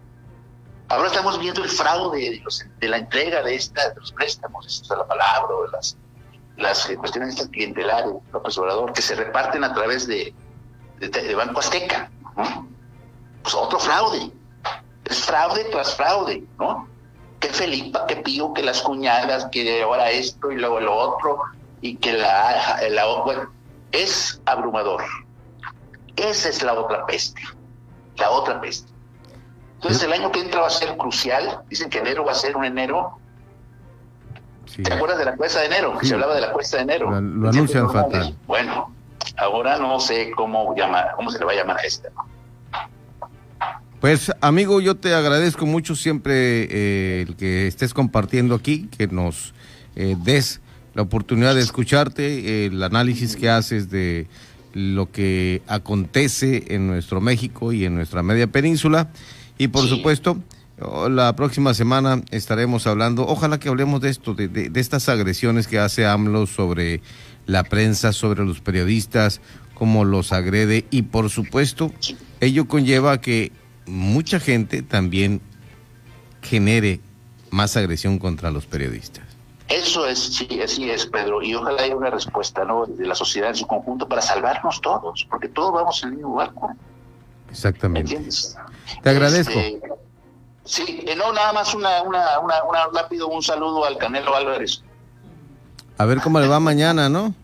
Ahora estamos viendo el fraude de, la entrega de, esta, de los préstamos, esta es la palabra, de las, las cuestiones clientelares, López Obrador, que se reparten a través de, de, Banco Azteca. Pues otro fraude. Es fraude tras fraude, ¿no? Que Felipa, que Pío, que las cuñadas, que ahora esto y luego lo otro, y que la, la bueno, es abrumador. Esa es la otra peste, la otra peste. Entonces el año que entra va a ser crucial, dicen que enero va a ser un enero. ¿Te acuerdas de la cuesta de enero? Que se hablaba de la cuesta de enero. Lo, anuncian fatal. Bueno, ahora no sé cómo llamar, cómo se le va a llamar a este. Pues amigo, yo te agradezco mucho siempre eh, el que estés compartiendo aquí, que nos eh, des la oportunidad de escucharte, el análisis que haces de lo que acontece en nuestro México y en nuestra media península. Y por supuesto, la próxima semana estaremos hablando, ojalá que hablemos de esto, de, de, estas agresiones que hace AMLO sobre la prensa, sobre los periodistas, cómo los agrede y por supuesto ello conlleva que mucha gente también genere más agresión contra los periodistas. Eso es, sí, así es, Pedro, y ojalá haya una respuesta ¿no? de la sociedad en su conjunto para salvarnos todos, porque todos vamos en el mismo barco. Exactamente. Te agradezco. Este, sí, eh, no, nada más una, una, una, una, rápido un saludo al Canelo Álvarez. A ver cómo le va mañana, ¿no?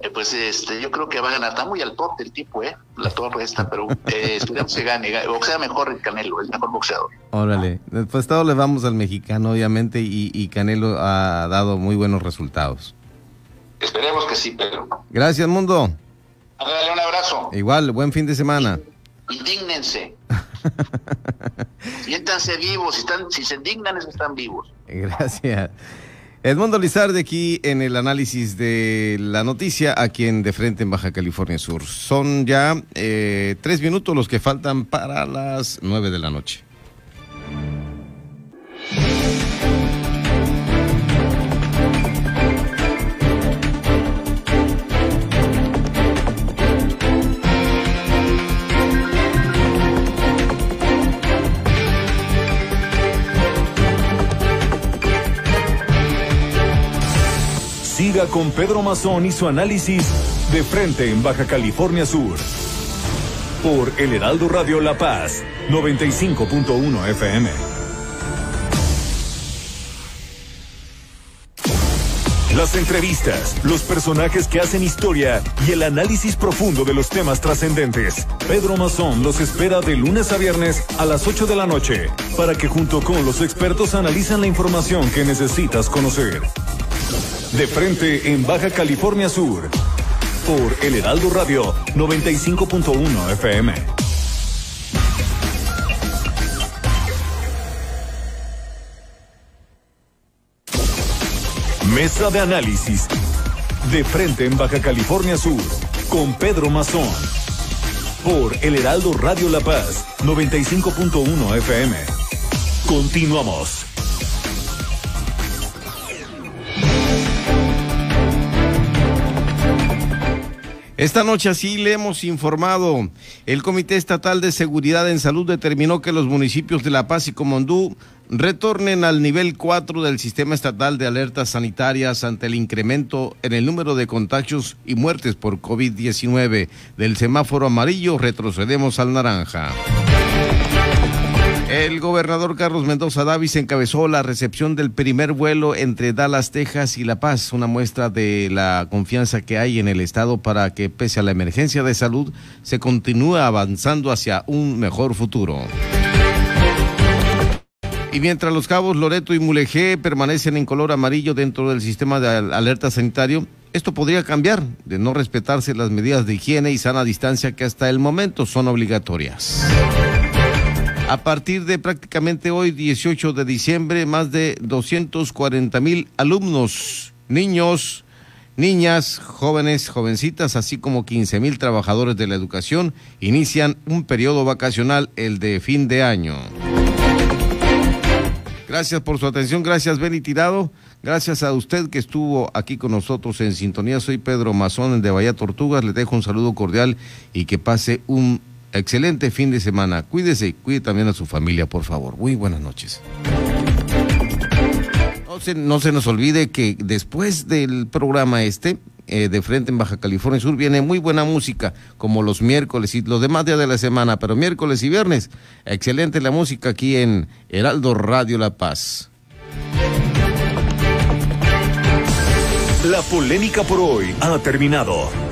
Eh, pues este, yo creo que va a ganar. Está muy al tope el tipo, ¿eh? La torre esta, pero eh, esperemos que gane. sea mejor el Canelo, el mejor boxeador. Órale. Pues todo le vamos al mexicano, obviamente, y, Canelo ha dado muy buenos resultados. Esperemos que sí, Pedro. Gracias, mundo. Dale un abrazo. Igual, buen fin de semana. Indígnense. Siéntanse vivos. Si, están, si se indignan es que están vivos. Gracias. Edmundo Lizarde aquí en el análisis de la noticia aquí en De Frente en Baja California Sur. Son ya eh, tres minutos los que faltan para las nueve de la noche. Con Pedro Mazón y su análisis de frente en Baja California Sur. Por El Heraldo Radio La Paz, 95.1 FM. Las entrevistas, los personajes que hacen historia y el análisis profundo de los temas trascendentes. Pedro Mazón los espera de lunes a viernes a las 8 de la noche para que junto con los expertos analizan la información que necesitas conocer. De frente en Baja California Sur. Por El Heraldo Radio 95.1 FM. Mesa de análisis. De frente en Baja California Sur. Con Pedro Mazón. Por El Heraldo Radio La Paz 95.1 FM. Continuamos. Esta noche así le hemos informado. El Comité Estatal de Seguridad en Salud determinó que los municipios de La Paz y Comondú retornen al nivel 4 del sistema estatal de alertas sanitarias ante el incremento en el número de contagios y muertes por COVID-19. Del semáforo amarillo retrocedemos al naranja. El gobernador Carlos Mendoza Davis encabezó la recepción del primer vuelo entre Dallas, Texas y La Paz, una muestra de la confianza que hay en el Estado para que, pese a la emergencia de salud, se continúe avanzando hacia un mejor futuro. Y mientras los cabos Loreto y Mulegé permanecen en color amarillo dentro del sistema de alerta sanitario, esto podría cambiar de no respetarse las medidas de higiene y sana distancia que hasta el momento son obligatorias. A partir de prácticamente hoy, 18 de diciembre, más de 240 mil alumnos, niños, niñas, jóvenes, jovencitas, así como 15 mil trabajadores de la educación inician un periodo vacacional, el de fin de año. Gracias por su atención, gracias Benny Tirado, gracias a usted que estuvo aquí con nosotros en sintonía. Soy Pedro Mazón de Bahía Tortugas, le dejo un saludo cordial y que pase un excelente fin de semana. Cuídese y cuide también a su familia, por favor. Muy buenas noches. No se, no se nos olvide que después del programa este, eh, de frente en Baja California Sur, viene muy buena música, como los miércoles y los demás días de la semana, pero miércoles y viernes, excelente la música aquí en Heraldo Radio La Paz. La polémica por hoy ha terminado.